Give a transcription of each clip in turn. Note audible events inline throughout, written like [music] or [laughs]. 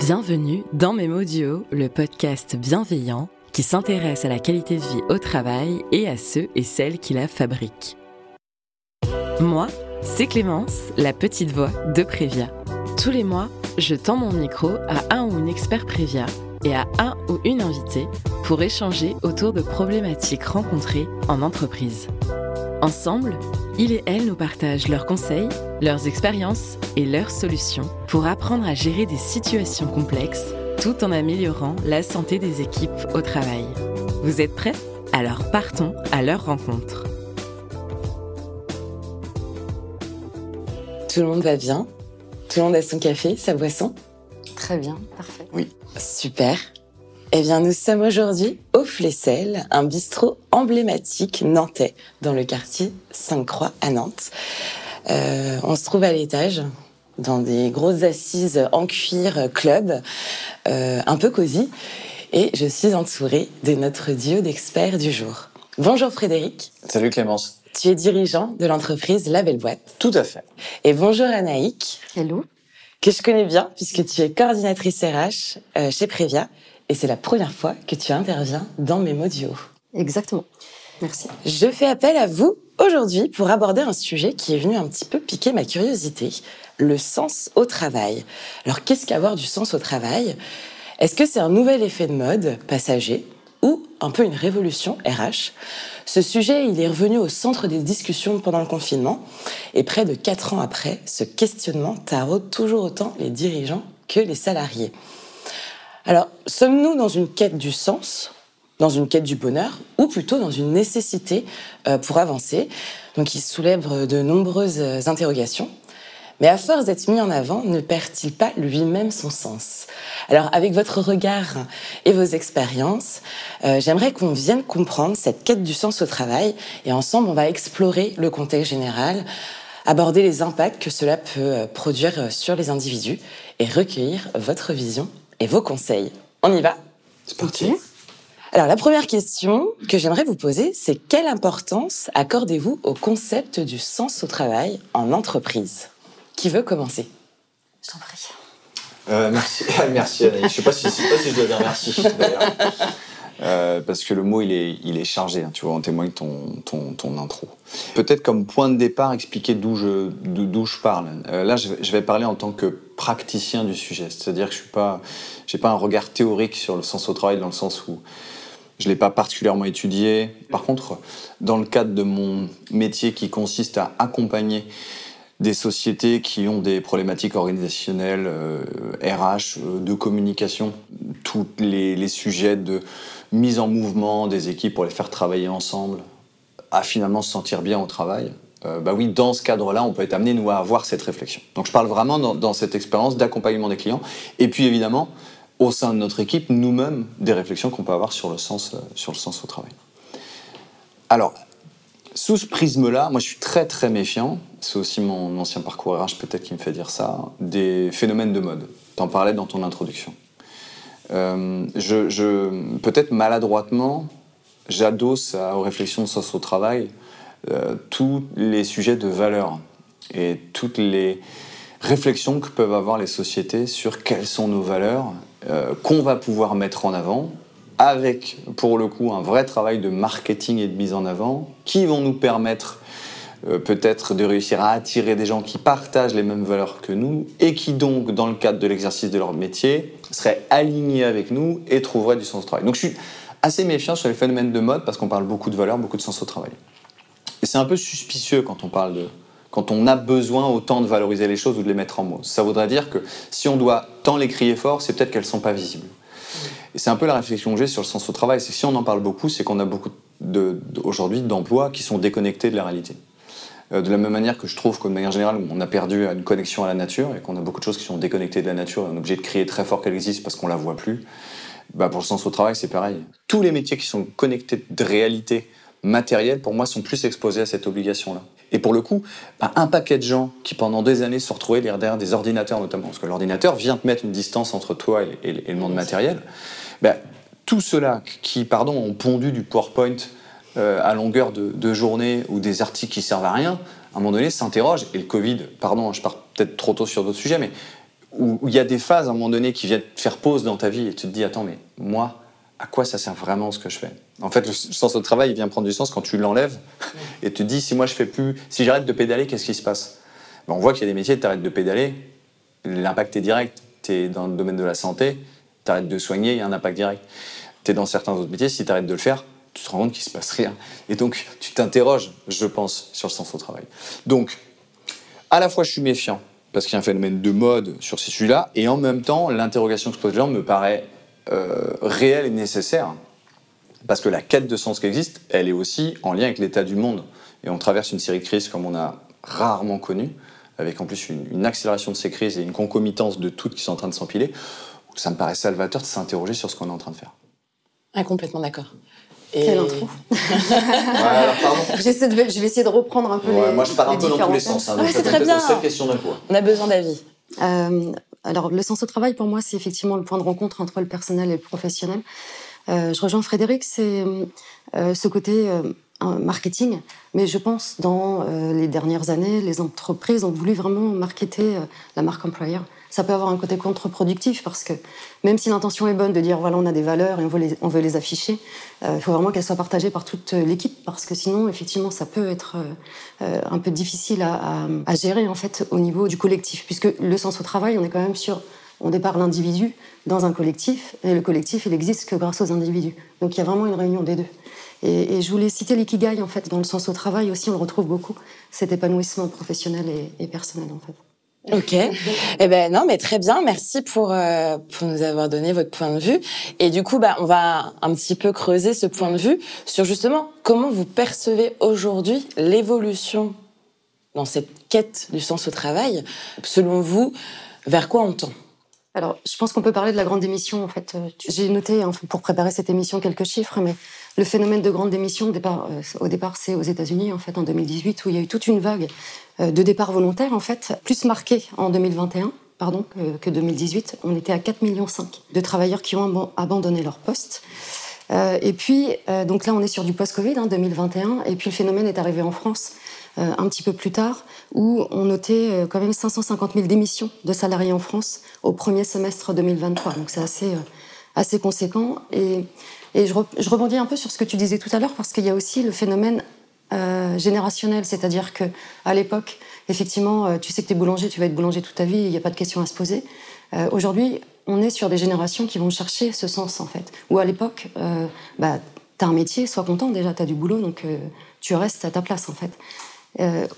Bienvenue dans Duo, le podcast bienveillant qui s'intéresse à la qualité de vie au travail et à ceux et celles qui la fabriquent. Moi, c'est Clémence, la petite voix de Prévia. Tous les mois, je tends mon micro à un ou une expert Prévia et à un ou une invitée pour échanger autour de problématiques rencontrées en entreprise. Ensemble, il et elle nous partagent leurs conseils, leurs expériences et leurs solutions pour apprendre à gérer des situations complexes tout en améliorant la santé des équipes au travail. Vous êtes prêts? Alors partons à leur rencontre. Tout le monde va bien? Tout le monde a son café, sa boisson? Très bien, parfait. Oui, super. Eh bien, nous sommes aujourd'hui au Flessel, un bistrot emblématique nantais dans le quartier Sainte-Croix à Nantes. Euh, on se trouve à l'étage, dans des grosses assises en cuir club, euh, un peu cosy, et je suis entourée de notre duo d'experts du jour. Bonjour Frédéric. Salut Clémence. Tu es dirigeant de l'entreprise La Belle Boîte. Tout à fait. Et bonjour Anaïk. Hello. Que je connais bien puisque tu es coordinatrice RH euh, chez Prévia et c'est la première fois que tu interviens dans mes Duo. Exactement. Merci. Je fais appel à vous aujourd'hui pour aborder un sujet qui est venu un petit peu piquer ma curiosité, le sens au travail. Alors qu'est-ce qu'avoir du sens au travail? Est-ce que c'est un nouvel effet de mode passager ou un peu une révolution RH Ce sujet, il est revenu au centre des discussions pendant le confinement et près de quatre ans après, ce questionnement taraude toujours autant les dirigeants que les salariés. Alors, sommes-nous dans une quête du sens, dans une quête du bonheur, ou plutôt dans une nécessité euh, pour avancer? Donc, il soulève de nombreuses interrogations. Mais à force d'être mis en avant, ne perd-il pas lui-même son sens? Alors, avec votre regard et vos expériences, euh, j'aimerais qu'on vienne comprendre cette quête du sens au travail. Et ensemble, on va explorer le contexte général, aborder les impacts que cela peut euh, produire sur les individus et recueillir votre vision et vos conseils. On y va C'est parti. Alors la première question que j'aimerais vous poser, c'est quelle importance accordez-vous au concept du sens au travail en entreprise? Qui veut commencer? Je t'en prie. Euh, merci, [laughs] merci Anaïs. Je ne sais pas si, sais pas si je dois dire merci d'ailleurs. Euh, parce que le mot il est, il est chargé, hein, tu vois, en témoigne ton, ton, ton intro. Peut-être comme point de départ, expliquer d'où je, d'où je parle. Euh, là, je, vais parler en tant que praticien du sujet, c'est-à-dire que je suis pas, un regard théorique sur le sens au travail dans le sens où je l'ai pas particulièrement étudié. Par contre, dans le cadre de mon métier qui consiste à accompagner des sociétés qui ont des problématiques organisationnelles, RH, euh, de communication, tous les, les sujets de mise en mouvement des équipes pour les faire travailler ensemble, à finalement se sentir bien au travail, euh, bah oui, dans ce cadre-là, on peut être amené, nous, à avoir cette réflexion. Donc je parle vraiment dans, cette expérience d'accompagnement des clients. Et puis évidemment, au sein de notre équipe, nous-mêmes, des réflexions qu'on peut avoir sur le, sens, euh, sur le sens au travail. Alors, sous ce prisme-là, moi je suis très très méfiant, c'est aussi mon ancien parcours RH peut-être qui me fait dire ça, des phénomènes de mode. Tu en parlais dans ton introduction. Euh, je, peut-être maladroitement, j'adosse aux réflexions de sens au travail euh, tous les sujets de valeur et toutes les réflexions que peuvent avoir les sociétés sur quelles sont nos valeurs euh, qu'on va pouvoir mettre en avant avec, pour le coup, un vrai travail de marketing et de mise en avant qui vont nous permettre peut-être de réussir à attirer des gens qui partagent les mêmes valeurs que nous et qui donc, dans le cadre de l'exercice de leur métier, seraient alignés avec nous et trouveraient du sens au travail. Donc je suis assez méfiant sur les phénomènes de mode parce qu'on parle beaucoup de valeurs, beaucoup de sens au travail. Et c'est un peu suspicieux quand on parle de quand on a besoin autant de valoriser les choses ou de les mettre en mots. Ça voudrait dire que si on doit tant les crier fort, c'est peut-être qu'elles ne sont pas visibles. Et c'est un peu la réflexion que j'ai sur le sens au travail. C'est si on en parle beaucoup, c'est qu'on a beaucoup de, aujourd'hui d'emplois qui sont déconnectés de la réalité. Euh, de la même manière que je trouve qu'une manière générale, on a perdu une connexion à la nature et qu'on a beaucoup de choses qui sont déconnectées de la nature et on est obligé de crier très fort qu'elle existe parce qu'on la voit plus. Bah pour le sens au travail, c'est pareil. Tous les métiers qui sont connectés de réalité matérielle, pour moi, sont plus exposés à cette obligation-là. Et pour le coup, bah, un paquet de gens qui pendant des années se retrouvés derrière des ordinateurs notamment, parce que l'ordinateur vient te mettre une distance entre toi et, le monde matériel, bah, tous ceux-là qui, pardon, ont pondu du PowerPoint euh, à longueur de, journée ou des articles qui servent à rien, à un moment donné s'interrogent, et le Covid, pardon, je pars peut-être trop tôt sur d'autres sujets, mais où il y a des phases à un moment donné qui viennent te faire pause dans ta vie et tu te dis attends mais moi à quoi ça sert vraiment ce que je fais? En fait, le sens au travail, il vient prendre du sens quand tu l'enlèves et te dis si moi je fais plus, si j'arrête de pédaler, qu'est-ce qui se passe? Ben, On voit qu'il y a des métiers, tu arrêtes de pédaler, l'impact est direct. Tu es dans le domaine de la santé, tu arrêtes de soigner, il y a un impact direct. Tu es dans certains autres métiers, si tu arrêtes de le faire, tu te rends compte qu'il se passe rien. Et donc, tu t'interroges, je pense, sur le sens au travail. Donc, à la fois, je suis méfiant parce qu'il y a un phénomène de mode sur ces sujets-là, et en même temps, l'interrogation que se pose les gens me paraît euh, réelle et nécessaire. Parce que la quête de sens qui existe, elle est aussi en lien avec l'état du monde. Et on traverse une série de crises comme on a rarement connu, avec en plus une, accélération de ces crises et une concomitance de toutes qui sont en train de s'empiler. Ça me paraît salvateur de s'interroger sur ce qu'on est en train de faire. Ah, complètement d'accord. Et... Quelle intro J'essaie de, Je vais essayer de reprendre un peu les Moi, je pars un peu dans tous les sens. Hein, c'est très bien. Question On a besoin d'avis. Euh, alors, le sens au travail, pour moi, c'est effectivement le point de rencontre entre le personnel et le professionnel. Euh, je rejoins Frédéric, c'est euh, ce côté marketing, mais je pense dans les dernières années, les entreprises ont voulu vraiment marketer la marque employeur ça peut avoir un côté contre-productif parce que même si l'intention est bonne de dire voilà on a des valeurs et on veut les, afficher, euh, il faut vraiment qu'elles soient partagées par toute l'équipe parce que sinon effectivement ça peut être euh, un peu difficile à, gérer en fait au niveau du collectif puisque le sens au travail on est quand même sur on départ l'individu dans un collectif et le collectif il existe que grâce aux individus donc il y a vraiment une réunion des deux. Et, je voulais citer l'ikigai en fait dans le sens au travail aussi on le retrouve beaucoup cet épanouissement professionnel et personnel en fait. Ok. eh ben non, mais très bien. Merci pour euh, pour nous avoir donné votre point de vue. Et du coup, bah, on va un petit peu creuser ce point de vue sur justement comment vous percevez aujourd'hui l'évolution dans cette quête du sens au travail. Selon vous, vers quoi on tend? Alors, je pense qu'on peut parler de la grande démission. En fait, euh, j'ai noté hein, pour préparer cette émission quelques chiffres, mais le phénomène de grande démission, au départ, euh, au départ c'est aux États-Unis, en fait, en 2018, où il y a eu toute une vague euh, de départs volontaires, en fait, plus marquée en 2021 pardon, que, 2018. On était à 4,5 millions de travailleurs qui ont abandonné leur poste. et puis, donc là, on est sur du post-Covid, hein, 2021, et puis le phénomène est arrivé en France un petit peu plus tard, où on notait quand même 550 000 démissions de salariés en France au premier semestre 2023. Donc c'est assez, assez conséquent. Et et je, rebondis un peu sur ce que tu disais tout à l'heure, parce qu'il y a aussi le phénomène euh, générationnel, c'est-à-dire que à l'époque, effectivement, euh, tu sais que tu es boulanger, tu vas être boulanger toute ta vie, il n'y a pas de question à se poser. Euh, aujourd'hui, on est sur des générations qui vont chercher ce sens, en fait. Ou à l'époque, bah, tu as un métier, sois content, déjà, tu as du boulot, donc tu restes à ta place, en fait.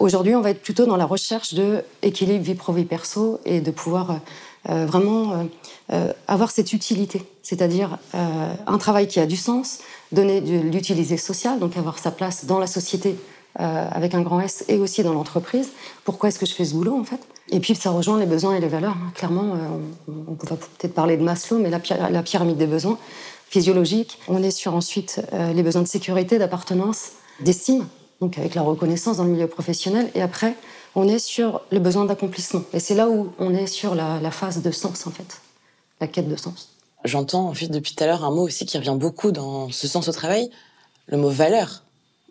Aujourd'hui, on va être plutôt dans la recherche de équilibre vie pro-vie perso et de pouvoir euh, vraiment euh, euh, avoir cette utilité, c'est-à-dire un travail qui a du sens, donner de l'utilité sociale, donc avoir sa place dans la société avec un grand S et aussi dans l'entreprise. Pourquoi est-ce que je fais ce boulot en fait? Et puis ça rejoint les besoins et les valeurs. Hein. Clairement, on, peut peut-être parler de Maslow, mais la, pyramide des besoins physiologiques. On est sur ensuite les besoins de sécurité, d'appartenance, d'estime, donc avec la reconnaissance dans le milieu professionnel. Et après, on est sur le besoin d'accomplissement. Et c'est là où on est sur la, phase de sens, en fait, la quête de sens. J'entends en fait depuis tout à l'heure un mot aussi qui revient beaucoup dans ce sens au travail, le mot valeur,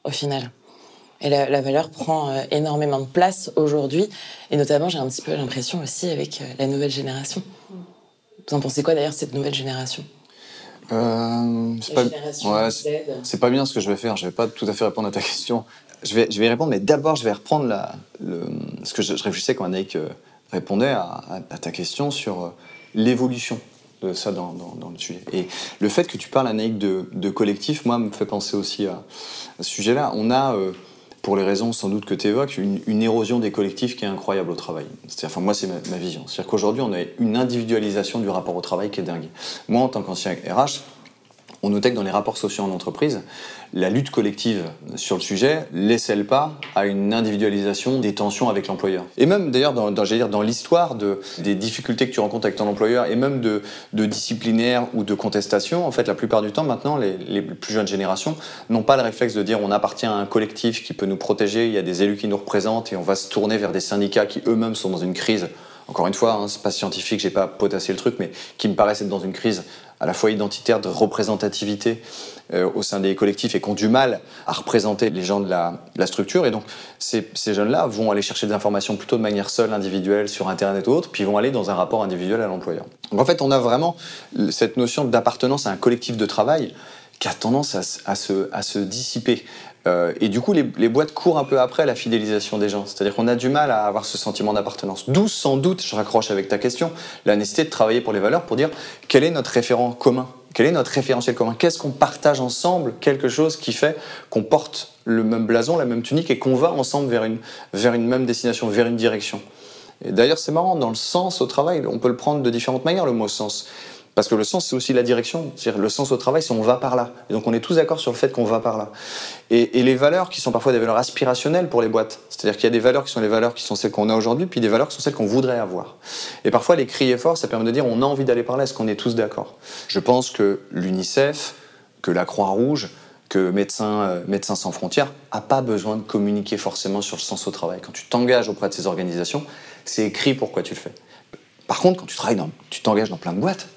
au final. Et la, valeur prend euh, énormément de place aujourd'hui, et notamment j'ai un petit peu l'impression aussi avec euh, la nouvelle génération. Vous en pensez quoi d'ailleurs cette nouvelle génération? Euh, c'est pas, pas, bien ce que je vais faire. Je vais pas tout à fait répondre à ta question. Je vais, je répondre, mais d'abord, je vais reprendre ce que je, réfléchissais quand Anaïk euh, répondait à, ta question sur euh, l'évolution de ça dans, le sujet. Et le fait que tu parles, Anaïk, de, collectif, moi, me fait penser aussi à, ce sujet-là. On a, euh, pour les raisons sans doute que tu évoques, une, érosion des collectifs qui est incroyable au travail. Enfin, moi, c'est ma, ma, vision. C'est-à-dire qu'aujourd'hui, on a une individualisation du rapport au travail qui est dingue. Moi, en tant qu'ancien RH, on notait que dans les rapports sociaux en entreprise, la lutte collective sur le sujet laissait pas à une individualisation des tensions avec l'employeur. Et même d'ailleurs dans, dans, l'histoire de, des difficultés que tu rencontres avec ton employeur et même de, de disciplinaire ou de contestation, en fait la plupart du temps maintenant les, les plus jeunes générations n'ont pas le réflexe de dire on appartient à un collectif qui peut nous protéger, il y a des élus qui nous représentent et on va se tourner vers des syndicats qui eux-mêmes sont dans une crise encore une fois, hein, c'est pas scientifique, j'ai pas potassé le truc, mais qui me paraissent être dans une crise à la fois identitaire de représentativité euh, au sein des collectifs et qui ont du mal à représenter les gens de la, structure. Et donc, ces, jeunes-là vont aller chercher des informations plutôt de manière seule, individuelle, sur Internet ou autre, puis vont aller dans un rapport individuel à l'employeur. Donc, en fait, on a vraiment cette notion d'appartenance à un collectif de travail qui a tendance à, se, à se, dissiper. Euh, et du coup, les, boîtes courent un peu après la fidélisation des gens. C'est-à-dire qu'on a du mal à avoir ce sentiment d'appartenance. D'où, sans doute, je raccroche avec ta question, la nécessité de travailler pour les valeurs, pour dire quel est notre référent commun? Quel est notre référentiel commun? Qu'est-ce qu'on partage ensemble? Quelque chose qui fait qu'on porte le même blason, la même tunique et qu'on va ensemble vers une, vers une même destination, vers une direction. D'ailleurs, c'est marrant, dans le sens au travail, on peut le prendre de différentes manières, le mot sens. Parce que le sens, c'est aussi la direction. Le sens au travail, c'est on va par là. Et donc on est tous d'accord sur le fait qu'on va par là. Et, les valeurs qui sont parfois des valeurs aspirationnelles pour les boîtes. C'est-à-dire qu'il y a des valeurs qui sont les valeurs qui sont celles qu'on a aujourd'hui, puis des valeurs qui sont celles qu'on voudrait avoir. Et parfois, les crier fort, ça permet de dire on a envie d'aller par là, est-ce qu'on est tous d'accord? Je pense que l'UNICEF, que la Croix-Rouge, que Médecins, euh, Médecins sans frontières n'a pas besoin de communiquer forcément sur le sens au travail. Quand tu t'engages auprès de ces organisations, c'est écrit pourquoi tu le fais. Par contre, quand tu travailles dans, tu t'engages dans plein de boîtes,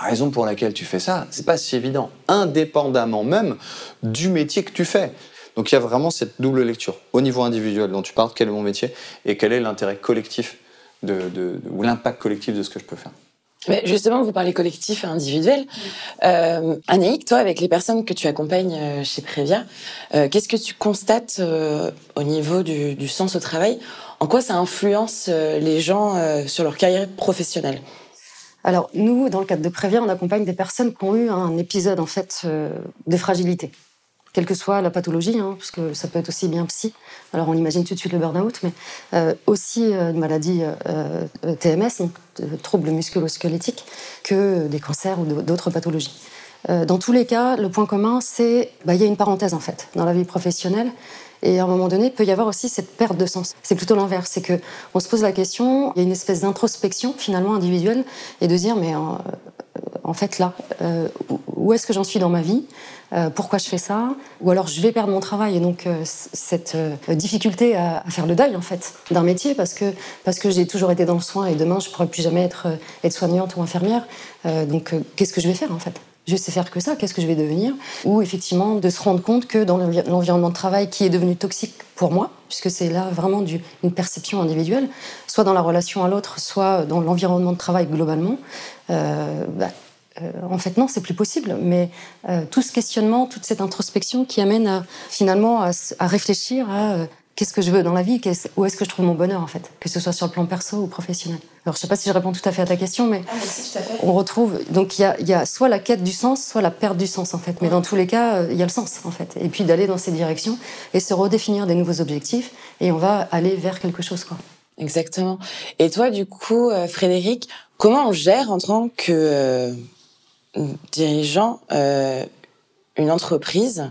la raison pour laquelle tu fais ça, c'est pas si évident, indépendamment même du métier que tu fais. Donc il y a vraiment cette double lecture. Au niveau individuel dont tu parles, quel est mon métier et quel est l'intérêt collectif de, ou l'impact collectif de ce que je peux faire? Mais justement, vous parlez collectif et individuel. Euh, toi, avec les personnes que tu accompagnes euh, chez Prévia, euh, qu'est-ce que tu constates euh, au niveau du, sens au travail? En quoi ça influence les gens sur leur carrière professionnelle? Alors nous, dans le cadre de Prévia, on accompagne des personnes qui ont eu un épisode en fait euh, de fragilité, quelle que soit la pathologie, hein, parce que ça peut être aussi bien psy. Alors on imagine tout de suite le burn-out, mais euh, aussi euh, une maladie TMS, donc troubles musculo-squelettiques, que des cancers ou d'autres pathologies. dans tous les cas, le point commun, c'est qu'il bah, y a une parenthèse en fait dans la vie professionnelle et à un moment donné, il peut y avoir aussi cette perte de sens. C'est plutôt l'inverse, c'est que on se pose la question, il y a une espèce d'introspection finalement individuelle, et de dire mais en, en fait là, euh, où est-ce que j'en suis dans ma vie? Euh, Pourquoi je fais ça? Ou alors je vais perdre mon travail et donc euh, cette difficulté à, faire le deuil en fait d'un métier parce que parce que j'ai toujours été dans le soin et demain je pourrai plus jamais être être soignante ou infirmière. donc qu'est-ce que je vais faire en fait? Je sais faire que ça, qu'est-ce que je vais devenir Ou effectivement de se rendre compte que dans l'environnement de travail qui est devenu toxique pour moi, puisque c'est là vraiment du, une perception individuelle, soit dans la relation à l'autre, soit dans l'environnement de travail globalement, euh, bah, euh, en fait non, c'est plus possible. Mais euh, tout ce questionnement, toute cette introspection qui amène à, finalement à, à réfléchir à qu'est-ce que je veux dans la vie, où est-ce que je trouve mon bonheur en fait, que ce soit sur le plan perso ou professionnel. Alors je sais pas si je réponds tout à fait à ta question, mais, ah, tout à fait. on retrouve donc il y a, soit la quête du sens, soit la perte du sens en fait. Mais dans tous les cas, euh, il y a le sens en fait. Et puis d'aller dans ces directions et se redéfinir des nouveaux objectifs et on va aller vers quelque chose quoi. Exactement. Et toi du coup, euh, Frédéric, comment on gère en tant que euh, dirigeant une entreprise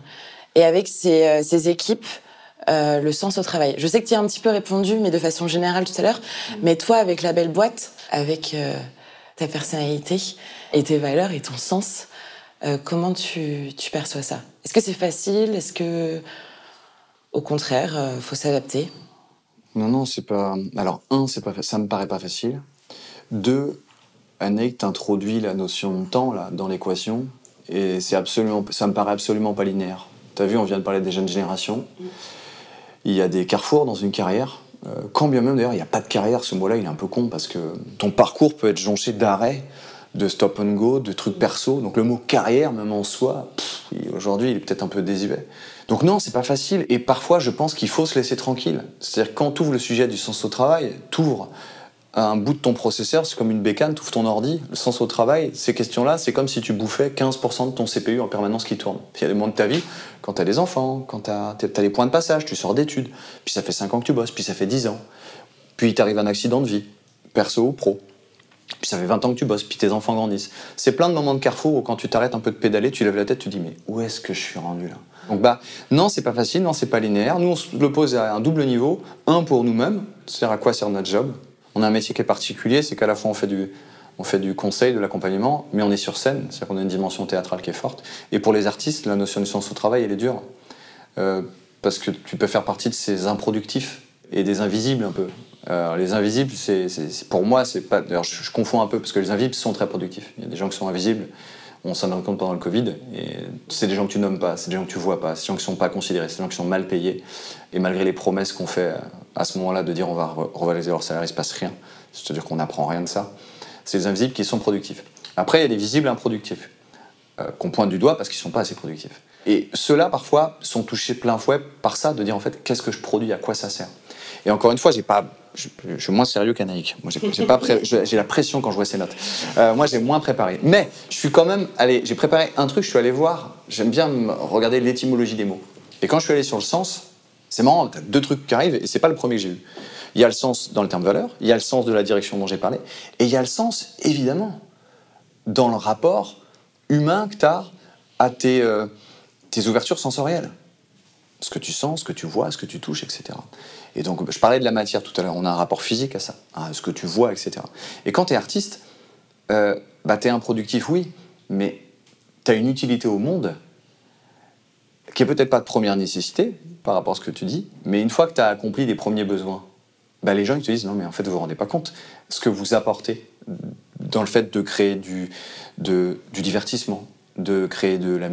et avec ses, ses équipes euh, le sens au travail. Je sais que tu as un petit peu répondu, mais de façon générale tout à l'heure. Mm. Mais toi, avec la belle boîte, avec euh, ta personnalité et tes valeurs et ton sens, euh, comment tu, perçois ça? Est-ce que c'est facile? Est-ce que, au contraire, faut s'adapter? Non, non, c'est pas. Alors, un, c'est pas, ça me paraît pas facile. Deux, Annick t'introduit la notion de temps là dans l'équation, et c'est absolument, ça me paraît absolument pas linéaire. Tu as vu, on vient de parler des jeunes générations. Mm il y a des carrefours dans une carrière. Euh, quand bien même d'ailleurs il n'y a pas de carrière, ce mot-là il est un peu con parce que ton parcours peut être jonché d'arrêts, de stop and go, de trucs perso. Donc le mot carrière, même en soi, aujourd'hui il est peut-être un peu désuet. Donc non, c'est pas facile. Et parfois je pense qu'il faut se laisser tranquille. C'est-à-dire quand tu ouvres le sujet du sens au travail, tu ouvres un bout de ton processeur, c'est comme une bécane, tu ouvres ton ordi, le sens au travail, ces questions-là, c'est comme si tu bouffais 15% de ton CPU en permanence qui tourne. Il y a des moments de ta vie, quand tu as des enfants, quand tu as, les points de passage, tu sors d'études, puis ça fait 5 ans que tu bosses, puis ça fait 10 ans, puis t'arrive un accident de vie, perso ou pro, puis ça fait 20 ans que tu bosses, puis tes enfants grandissent. C'est plein de moments de carrefour où quand tu t'arrêtes un peu de pédaler, tu lèves la tête, tu dis mais où est-ce que je suis rendu là? Donc bah non, c'est pas facile, non, c'est pas linéaire. Nous on se le pose à un double niveau, un pour nous-mêmes, c'est à quoi sert notre job, on a un métier qui est particulier, c'est qu'à la fois on fait du, on fait du conseil, de l'accompagnement, mais on est sur scène, c'est-à-dire qu'on a une dimension théâtrale qui est forte. Et pour les artistes, la notion de sens au travail, elle est dure. Euh, parce que tu peux faire partie de ces improductifs et des invisibles un peu. Les invisibles, c'est, pour moi, c'est pas. D'ailleurs, je, confonds un peu parce que les invisibles sont très productifs. Il y a des gens qui sont invisibles. On s'en rend compte pendant le Covid. Et c'est des gens que tu nommes pas, c'est des gens que tu vois pas, c'est des gens qui sont pas considérés, c'est des gens qui sont mal payés. Et malgré les promesses qu'on fait à ce moment-là de dire on va revaloriser leur salaire, il se passe rien. C'est-à-dire qu'on n'apprend rien de ça. C'est les invisibles qui sont productifs. Après, il y a des visibles improductifs euh, qu'on pointe du doigt parce qu'ils sont pas assez productifs. Et ceux-là, parfois, sont touchés plein fouet par ça, de dire en fait, qu'est-ce que je produis, à quoi ça sert? Et encore une fois, j'ai pas, je, suis moins sérieux qu'Anaïk. Moi, j'ai pas, j'ai la pression quand je vois ces notes. Euh, moi, j'ai moins préparé. Mais je suis quand même, allez, j'ai préparé un truc. Je suis allé voir. J'aime bien regarder l'étymologie des mots. Et quand je suis allé sur le sens, c'est marrant. T'as deux trucs qui arrivent et c'est pas le premier que j'ai eu. Il y a le sens dans le terme valeur, il y a le sens de la direction dont j'ai parlé, et il y a le sens, évidemment, dans le rapport humain que tu as à tes, euh, tes ouvertures sensorielles. Ce que tu sens, ce que tu vois, ce que tu touches, etc. Et donc, je parlais de la matière tout à l'heure, on a un rapport physique à ça, à ce que tu vois, etc. Et quand tu es artiste, euh, bah, tu es improductif, oui, mais tu as une utilité au monde qui est peut-être pas de première nécessité par rapport à ce que tu dis, mais une fois que tu as accompli les premiers besoins, bah, les gens ils te disent non mais en fait vous vous rendez pas compte ce que vous apportez dans le fait de créer du divertissement, de créer de la,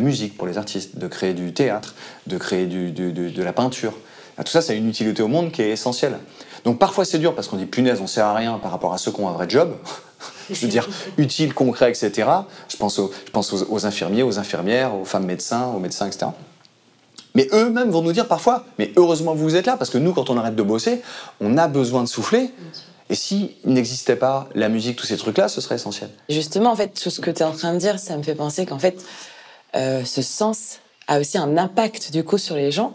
musique pour les artistes, de créer du théâtre, de créer de, la peinture. Tout ça, c'est une utilité au monde qui est essentielle. Donc parfois c'est dur parce qu'on dit punaise, on sert à rien par rapport à ceux qui ont un vrai job. [laughs] je veux dire, utile, concret, etc. Je pense, aux, je pense aux, infirmiers, aux infirmières, aux femmes médecins, aux médecins, etc. Mais eux-mêmes vont nous dire parfois, mais heureusement vous êtes là, parce que nous, quand on arrête de bosser, on a besoin de souffler. Et s'il n'existait pas la musique, tous ces trucs-là, ce serait essentiel. Justement, en fait, tout ce que tu es en train de dire, ça me fait penser qu'en fait, euh, ce sens a aussi un impact du coup sur les gens.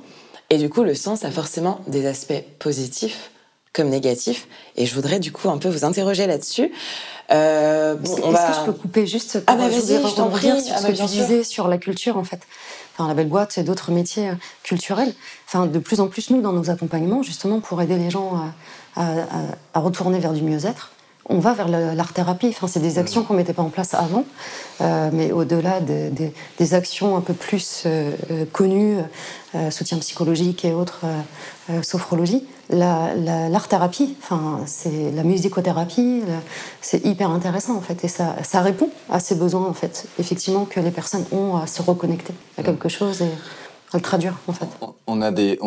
Et du coup, le sens a forcément des aspects positifs comme négatifs. Et je voudrais du coup un peu vous interroger là-dessus. Euh, Est-ce que je peux couper juste pour ah bah vas-y, je t'en prie. sur ce ah que bah, tu disais sur la culture en fait enfin, la belle boîte et d'autres métiers euh, culturels. Enfin, de plus en plus, nous, dans nos accompagnements, justement, pour aider les gens à, retourner vers du mieux-être, on va vers l'art-thérapie. Enfin, c'est des actions qu'on ne mettait pas en place avant, euh, mais au-delà des actions un peu plus euh, connues, soutien psychologique et autres, sophrologie, l'art-thérapie, enfin, c'est la musicothérapie, c'est hyper intéressant en fait, et ça, ça, répond à ces besoins en fait, effectivement que les personnes ont à se reconnecter à quelque chose et à le traduire en fait. On a des,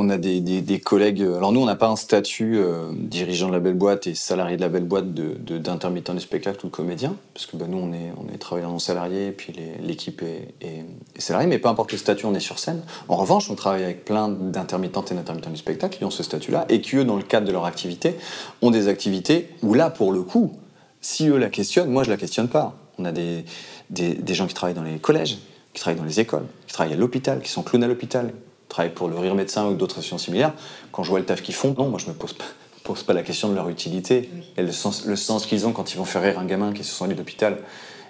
collègues. Alors nous, on n'a pas un statut euh, dirigeant de la belle boîte et salarié de la belle boîte d'intermittent de, du spectacle ou de comédien, parce que bah, nous, on est, on est travailleurs non salariés et puis l'équipe est, salariée, mais peu importe le statut, on est sur scène. En revanche, on travaille avec plein d'intermittentes et d'intermittents du spectacle qui ont ce statut-là et qui, eux, dans le cadre de leur activité, ont des activités où là, pour le coup, si eux la questionnent, moi, je la questionne pas. On a des, des, des gens qui travaillent dans les collèges, qui travaillent dans les écoles, qui travaillent à l'hôpital, qui sont clowns à l'hôpital, qui travaillent pour le Rire Médecin ou d'autres associations similaires, quand je vois le taf qu'ils font, non, moi je me pose pas, [laughs] pose pas la question de leur utilité et le sens, le sens qu'ils ont quand ils vont faire rire un gamin qui est sur son lit d'hôpital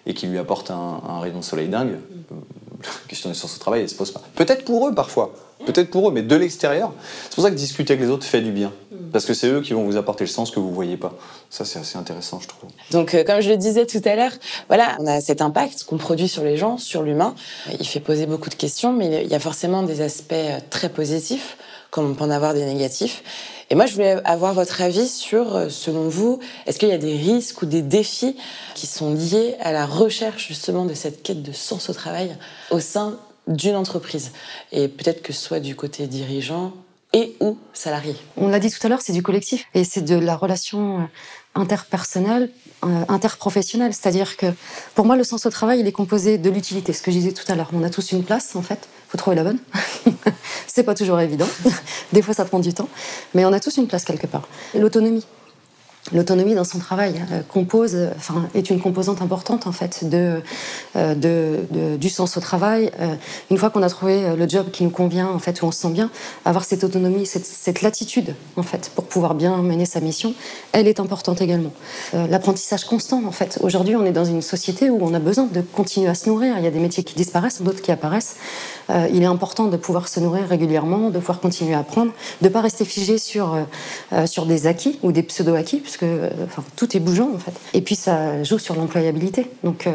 et qui lui apporte un, un rayon de soleil dingue. La [laughs] question du sens au travail, elle se pose pas. Peut-être pour eux parfois, peut-être pour eux, mais de l'extérieur. C'est pour ça que discuter avec les autres fait du bien. Parce que c'est eux qui vont vous apporter le sens que vous voyez pas. Ça, c'est assez intéressant, je trouve. Donc, euh, comme je le disais tout à l'heure, voilà, on a cet impact qu'on produit sur les gens, sur l'humain. Il fait poser beaucoup de questions, mais il y a forcément des aspects euh, très positifs, comme on peut en avoir des négatifs. Et moi, je voulais avoir votre avis sur, euh, selon vous, est-ce qu'il y a des risques ou des défis qui sont liés à la recherche justement de cette quête de sens au travail au sein d'une entreprise Et peut-être que ce soit du côté dirigeant et ou salarié. On l'a dit tout à l'heure, c'est du collectif et c'est de la relation euh, interpersonnelle, euh, interprofessionnelle. C'est-à-dire que pour moi, le sens au travail, il est composé de l'utilité. Ce que je disais tout à l'heure, on a tous une place en fait. Faut trouver la bonne. [laughs] c'est pas toujours évident. [laughs] Des fois, ça prend du temps, mais on a tous une place quelque part. L'autonomie l'autonomie dans son travail euh, compose, enfin, est une composante importante en fait de, euh, du sens au travail. Euh, une fois qu'on a trouvé le job qui nous convient, en fait, où on se sent bien, avoir cette autonomie, cette, cette latitude en fait pour pouvoir bien mener sa mission, elle est importante également. L'apprentissage constant en fait. Aujourd'hui, on est dans une société où on a besoin de continuer à se nourrir. Il y a des métiers qui disparaissent, d'autres qui apparaissent. Euh, il est important de pouvoir se nourrir régulièrement, de pouvoir continuer à apprendre, de ne pas rester figé sur, euh, sur des acquis ou des pseudo-acquis, puisque tout est bougeant en fait. Et puis ça joue sur l'employabilité. Donc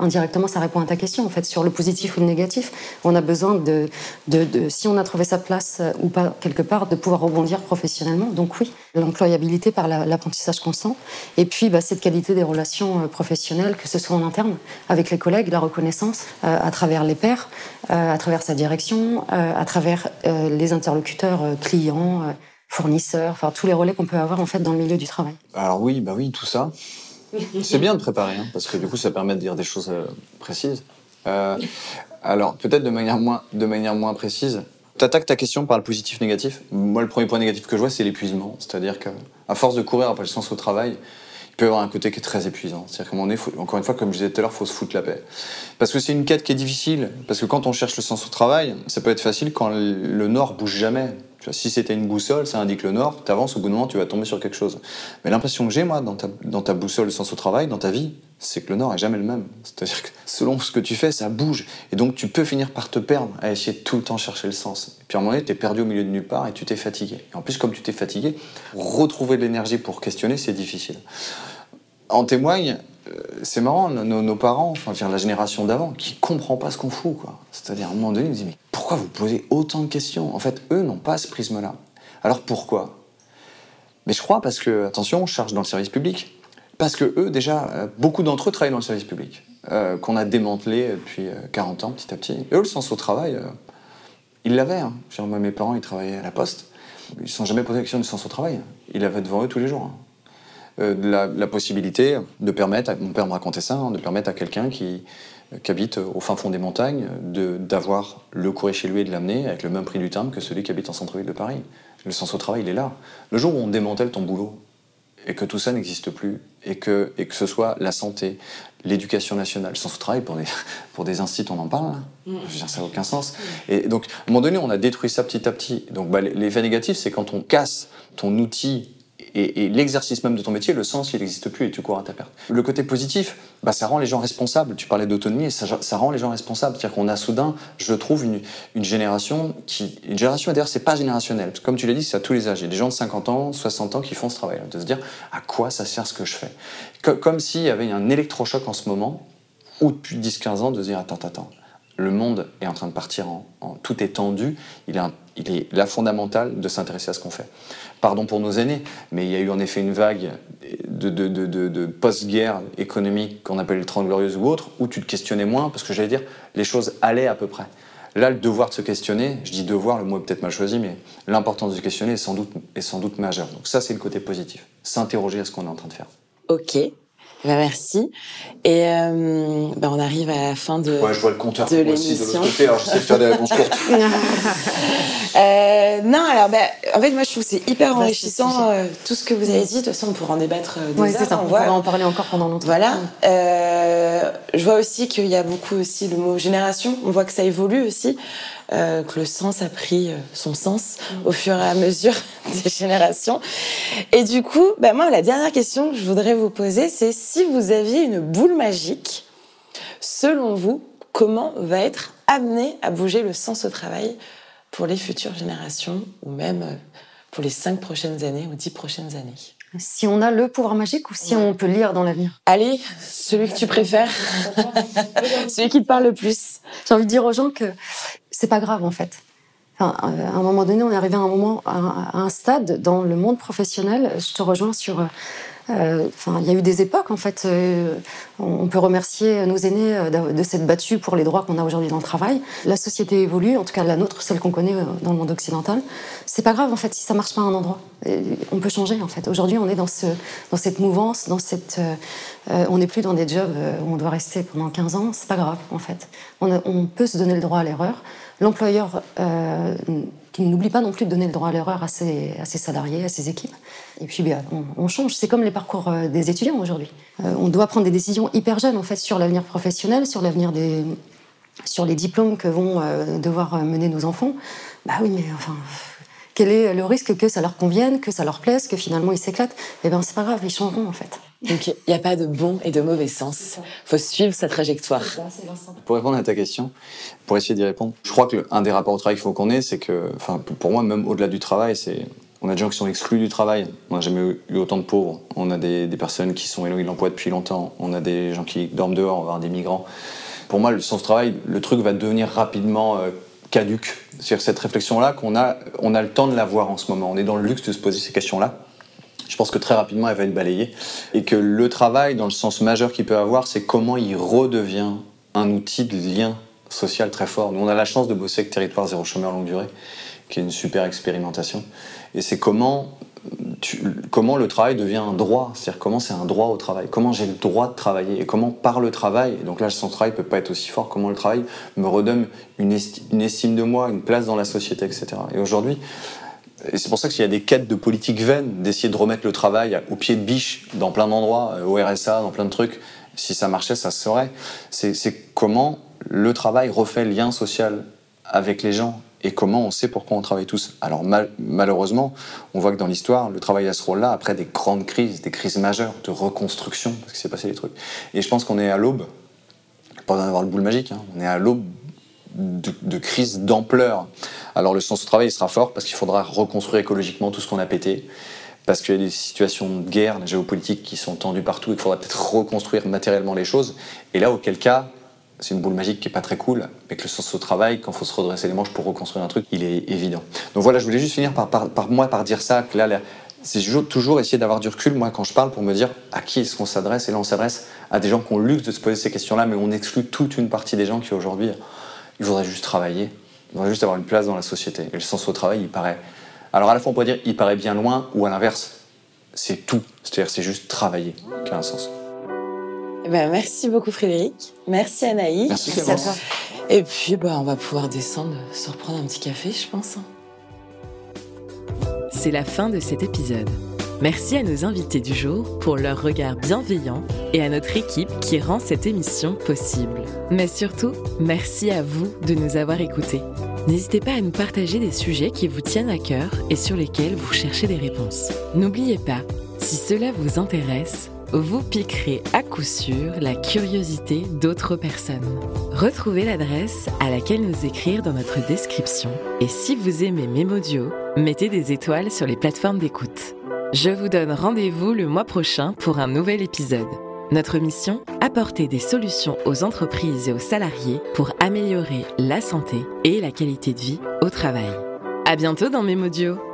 indirectement, ça répond à ta question en fait, sur le positif ou le négatif. On a besoin de, de si on a trouvé sa place ou pas quelque part, de pouvoir rebondir professionnellement. Donc oui, l'employabilité par l'apprentissage constant. Et puis bah, cette qualité des relations professionnelles, que ce soit en interne, avec les collègues, la reconnaissance à travers les pairs, à travers sa direction, euh, à travers euh, les interlocuteurs euh, clients, fournisseurs, enfin tous les relais qu'on peut avoir en fait dans le milieu du travail. Alors oui, bah oui, tout ça. [laughs] C'est bien de préparer, hein, parce que du coup, ça permet de dire des choses précises. alors, peut-être de manière moins, de manière moins précise. Tu attaques ta question par le positif-négatif. Moi, le premier point négatif que je vois, c'est l'épuisement. C'est-à-dire qu'à force de courir après le sens au travail, il peut y avoir un côté qui est très épuisant. C'est-à-dire qu'à un moment donné, encore une fois, comme je disais tout à l'heure, il faut se foutre la paix. Parce que c'est une quête qui est difficile. Parce que quand on cherche le sens au travail, ça peut être facile quand le nord bouge jamais. Si c'était une boussole, ça indique le nord, tu avances, au bout d'un moment, tu vas tomber sur quelque chose. Mais l'impression que j'ai, moi, dans ta, boussole, le sens au travail, dans ta vie, c'est que le nord est jamais le même. C'est-à-dire que selon ce que tu fais, ça bouge. Et donc, tu peux finir par te perdre à essayer de tout le temps chercher le sens. Et puis à un moment donné, tu es perdu au milieu de nulle part et tu t'es fatigué. Et en plus, comme tu t'es fatigué, retrouver de l'énergie pour questionner, c'est difficile en témoigne, euh, c'est marrant, nos, parents, enfin, la génération d'avant, qui comprend pas ce qu'on fout, quoi. C'est-à-dire, à un moment donné, ils disent, mais pourquoi vous posez autant de questions? En fait, eux n'ont pas ce prisme-là. Alors pourquoi? Mais je crois parce que, attention, on charge dans le service public. Parce que eux, déjà, euh, beaucoup d'entre eux travaillent dans le service public, euh, qu'on a démantelé depuis 40 ans, petit à petit. Et eux, le sens au travail, ils l'avaient. Hein. Moi, mes parents, ils travaillaient à la poste. Ils ne se sont jamais posé la question du sens au travail. Ils l'avaient devant eux tous les jours. Hein. Euh, la, possibilité de permettre, mon père me racontait ça, hein, de permettre à quelqu'un qui, habite au fin fond des montagnes d'avoir le courrier chez lui et de l'amener avec le même prix du timbre que celui qui habite en centre-ville de Paris. Le sens au travail, il est là. Le jour où on démantèle ton boulot et que tout ça n'existe plus et que, et que ce soit la santé, l'éducation nationale, le sens au travail pour des, [laughs] pour des instituts, on en parle. Hein. Mm. Je veux dire, ça n'a aucun sens. Et donc, à un moment donné, on a détruit ça petit à petit. Donc, bah, l'effet négatif, c'est quand on casse ton outil et, l'exercice même de ton métier, le sens, il n'existe plus et tu cours à ta perte. Le côté positif, bah, ça rend les gens responsables. Tu parlais d'autonomie et ça, ça, rend les gens responsables. C'est-à-dire qu'on a soudain, je trouve, une, génération qui. Une génération, d'ailleurs, c'est pas générationnel. Comme tu l'as dit, c'est à tous les âges. Il y a des gens de 50 ans, 60 ans qui font ce travail. De se dire à quoi ça sert ce que je fais? Comme s'il y avait un électrochoc en ce moment, ou depuis 10-15 ans, de se dire attends, attends le monde est en train de partir en, tout est il est, il là fondamental de s'intéresser à ce qu'on fait. Pardon pour nos aînés, mais il y a eu en effet une vague de, post-guerre économique qu'on appelle les Trente Glorieuses ou autre, où tu te questionnais moins, parce que j'allais dire, les choses allaient à peu près. Là, le devoir de se questionner, je dis devoir, le mot est peut-être mal choisi, mais l'importance de se questionner est sans doute, est sans doute majeure. Donc ça, c'est le côté positif. S'interroger à ce qu'on est en train de faire. Ok, bah, merci. Et euh, bah, on arrive à la fin de, ouais, je vois le compteur de l'émission. Alors j'essaie de faire des réponses [laughs] courtes. euh, non, alors bah, en fait, moi je trouve que c'est hyper enrichissant euh, tout ce que vous avez dit. De toute façon, on pourra en débattre euh, des ouais, c'est Ça, on, pourra en parler encore pendant longtemps. Voilà. Euh, je vois aussi qu'il y a beaucoup aussi le mot génération. On voit que ça évolue aussi. Euh, que le sens a pris euh, son sens au fur et à mesure [laughs] des générations. Et du coup, ben moi, la dernière question que je voudrais vous poser, c'est si vous aviez une boule magique, selon vous, comment va être amené à bouger le sens au travail pour les futures générations ou même euh, pour les cinq prochaines années ou dix prochaines années? Si on a le pouvoir magique ou si on peut lire dans l'avenir Allez, celui que tu préfères, [laughs] celui qui te parle le plus. J'ai envie de dire aux gens que c'est pas grave en fait. Enfin, à un moment donné, on est arrivé à un moment, à un stade dans le monde professionnel. Je te rejoins sur euh, enfin, il y a eu des époques, en fait. Euh, on peut remercier nos aînés euh, de s'être battus pour les droits qu'on a aujourd'hui dans le travail. La société évolue, en tout cas la nôtre, celle qu'on connaît dans le monde occidental. C'est pas grave, en fait, si ça marche pas à un endroit. On peut changer, en fait. Aujourd'hui, on est dans, ce, dans cette mouvance, dans cette. on n'est plus dans des jobs où on doit rester pendant 15 ans. C'est pas grave, en fait. On, peut se donner le droit à l'erreur. L'employeur qui n'oublie pas non plus de donner le droit à l'erreur à ses, salariés, à ses équipes. Et puis, bien, on, change. C'est comme les parcours euh, des étudiants aujourd'hui. Euh, on doit prendre des décisions hyper jeunes, en fait, sur l'avenir professionnel, sur l'avenir des, sur les diplômes que vont euh, devoir mener nos enfants. Bah oui, mais enfin, quel est le risque que ça leur convienne, que ça leur plaise, que finalement ils s'éclatent? Eh bien, c'est pas grave, ils changeront en fait. Donc il n'y a pas de bon et de mauvais sens. Il faut suivre sa trajectoire. Pour répondre à ta question, pour essayer d'y répondre, je crois que un des rapports au travail qu'il faut qu'on ait, c'est que, enfin, pour moi, même au-delà du travail, c'est on a des gens qui sont exclus du travail. On n'a jamais eu autant de pauvres. On a des, personnes qui sont éloignées de l'emploi depuis longtemps. On a des gens qui dorment dehors, on va avoir des migrants. Pour moi, le sens du travail, le truc va devenir rapidement euh, caduque. C'est-à-dire cette réflexion-là qu'on a, on a le temps de la voir en ce moment. On est dans le luxe de se poser ces questions-là. Je pense que très rapidement, elle va être balayée. Et que le travail, dans le sens majeur qu'il peut avoir, c'est comment il redevient un outil de lien social très fort. Nous, on a la chance de bosser avec Territoire Zéro Chômeur Longue Durée, qui est une super expérimentation. Et c'est comment, comment le travail devient un droit, c'est-à-dire comment c'est un droit au travail, comment j'ai le droit de travailler, et comment par le travail, et donc là son travail peut pas être aussi fort, comment le travail me redonne une estime de moi, une place dans la société, etc. Et aujourd'hui, et c'est pour ça qu'il y a des quêtes de politique vaines, d'essayer de remettre le travail au pied de biche dans plein d'endroits, euh, au RSA, dans plein de trucs. Si ça marchait, ça se ferait. C'est comment le travail refait lien social avec les gens et comment on sait pourquoi on travaille tous. Alors malheureusement, on voit que dans l'histoire, le travail a ce rôle-là après des grandes crises, des crises majeures de reconstruction, parce qu'il s'est passé des trucs. Et je pense qu'on est à l'aube, pas d'en avoir le boule magique, hein, on est à l'aube de, crises d'ampleur. Alors le sens du travail sera fort parce qu'il faudra reconstruire écologiquement tout ce qu'on a pété, parce qu'il y a des situations de guerre, de géopolitique qui sont tendues partout et qu'il faudra peut-être reconstruire matériellement les choses. Et là, auquel cas, c'est une boule magique qui est pas très cool, mais que le sens au travail, quand il faut se redresser les manches pour reconstruire un truc, il est évident. Donc voilà, je voulais juste finir par, moi par dire ça, que là, c'est toujours, toujours essayer d'avoir du recul, moi, quand je parle, pour me dire à qui est-ce qu'on s'adresse. Et là, on s'adresse à des gens qui ont le luxe de se poser ces questions-là, mais on exclut toute une partie des gens qui, aujourd'hui, ils voudraient juste travailler, ils voudraient juste avoir une place dans la société. Et le sens au travail, il paraît. Alors, à la fois, on pourrait dire, il paraît bien loin, ou à l'inverse, c'est tout. C'est-à-dire, c'est juste travailler qui a un sens. Eh ben, merci beaucoup Frédéric. Merci Anaïs. Merci, à toi. Et puis bah, on va pouvoir descendre, se reprendre un petit café, je pense. C'est la fin de cet épisode. Merci à nos invités du jour pour leur regard bienveillant et à notre équipe qui rend cette émission possible. Mais surtout, merci à vous de nous avoir écoutés. N'hésitez pas à nous partager des sujets qui vous tiennent à cœur et sur lesquels vous cherchez des réponses. N'oubliez pas, si cela vous intéresse, vous piquerez à coup sûr la curiosité d'autres personnes. Retrouvez l'adresse à laquelle nous écrire dans notre description. Et si vous aimez Memodio, mettez des étoiles sur les plateformes d'écoute. Je vous donne rendez-vous le mois prochain pour un nouvel épisode. Notre mission Apporter des solutions aux entreprises et aux salariés pour améliorer la santé et la qualité de vie au travail. À bientôt dans Memodio!